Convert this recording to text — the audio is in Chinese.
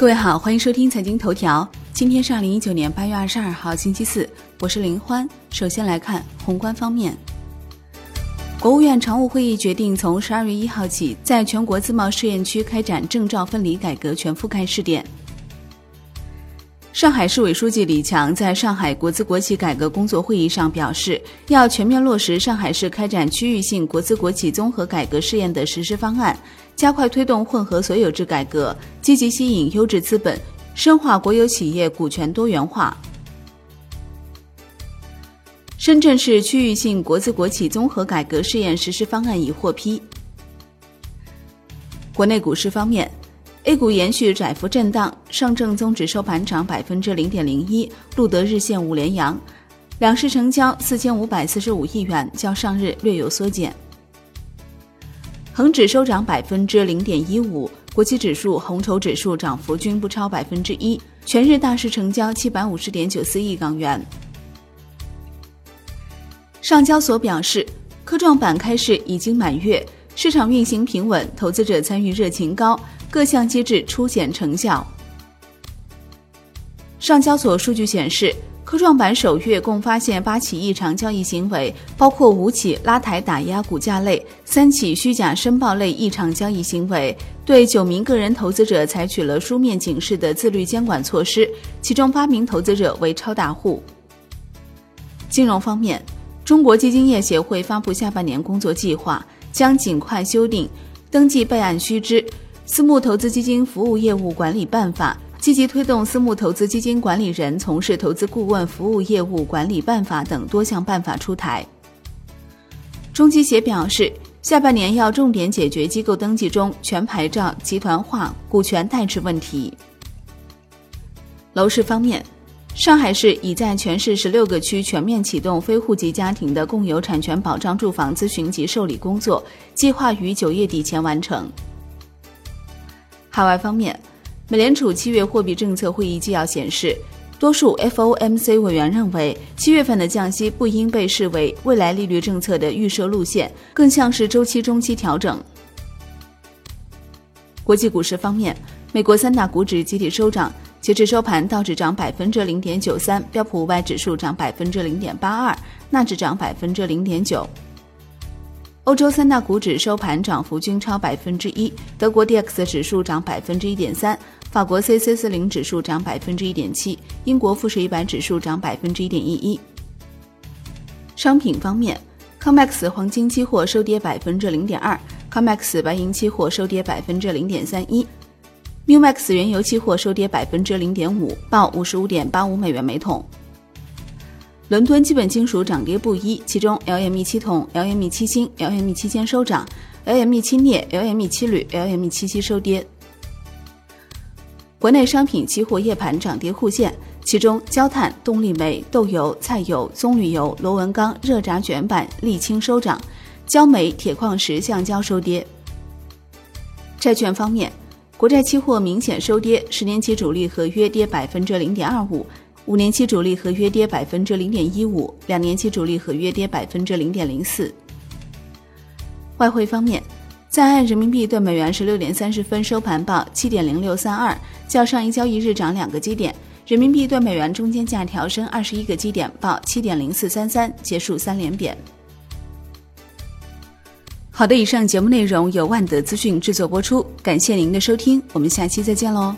各位好，欢迎收听财经头条。今天是二零一九年八月二十二号，星期四，我是林欢。首先来看宏观方面，国务院常务会议决定从十二月一号起，在全国自贸试验区开展证照分离改革全覆盖试点。上海市委书记李强在上海国资国企改革工作会议上表示，要全面落实上海市开展区域性国资国企综合改革试验的实施方案，加快推动混合所有制改革，积极吸引优质资本，深化国有企业股权多元化。深圳市区域性国资国企综合改革试验实施方案已获批。国内股市方面。A 股延续窄幅震荡，上证综指收盘涨百分之零点零一，录得日线五连阳，两市成交四千五百四十五亿元，较上日略有缩减。恒指收涨百分之零点一五，国企指数、红筹指数涨幅均不超百分之一，全日大市成交七百五十点九四亿港元。上交所表示，科创板开市已经满月，市场运行平稳，投资者参与热情高。各项机制初显成效。上交所数据显示，科创板首月共发现八起异常交易行为，包括五起拉抬打压股价类、三起虚假申报类异常交易行为，对九名个人投资者采取了书面警示的自律监管措施，其中八名投资者为超大户。金融方面，中国基金业协会发布下半年工作计划，将尽快修订登记备案须知。私募投资基金服务业务管理办法，积极推动私募投资基金管理人从事投资顾问服务业务管理办法等多项办法出台。中基协表示，下半年要重点解决机构登记中全牌照、集团化、股权代持问题。楼市方面，上海市已在全市十六个区全面启动非户籍家庭的共有产权保障住房咨询及受理工作，计划于九月底前完成。海外方面，美联储七月货币政策会议纪要显示，多数 FOMC 委员认为，七月份的降息不应被视为未来利率政策的预设路线，更像是周期中期调整。国际股市方面，美国三大股指集体收涨，截至收盘，道指涨百分之零点九三，标普五百指数涨百分之零点八二，纳指涨百分之零点九。欧洲三大股指收盘涨幅均超百分之一，德国 D X 指数涨百分之一点三，法国 C C 四零指数涨百分之一点七，英国富时一百指数涨百分之一点一一。商品方面，COMEX 黄金期货收跌百分之零点二，COMEX 白银期货收跌百分之零点三一，MUMAX 原油期货收跌百分之零点五，报五十五点八五美元每桶。伦敦基本金属涨跌不一，其中 LME 七铜、LME 七锌、LME 七铅收涨，LME 七镍、LME 七铝、LME 七锡收跌。国内商品期货夜盘涨跌互现，其中焦炭、动力煤、豆油、菜油、棕榈油、螺纹钢、热轧卷板、沥青收涨，焦煤、铁矿石、橡胶收跌。债券方面，国债期货明显收跌，十年期主力合约跌百分之零点二五。五年期主力合约跌百分之零点一五，两年期主力合约跌百分之零点零四。外汇方面，在岸人民币对美元十六点三十分收盘报七点零六三二，较上一交易日涨两个基点。人民币对美元中间价调升二十一个基点，报七点零四三三，结束三连贬。好的，以上节目内容由万德资讯制作播出，感谢您的收听，我们下期再见喽。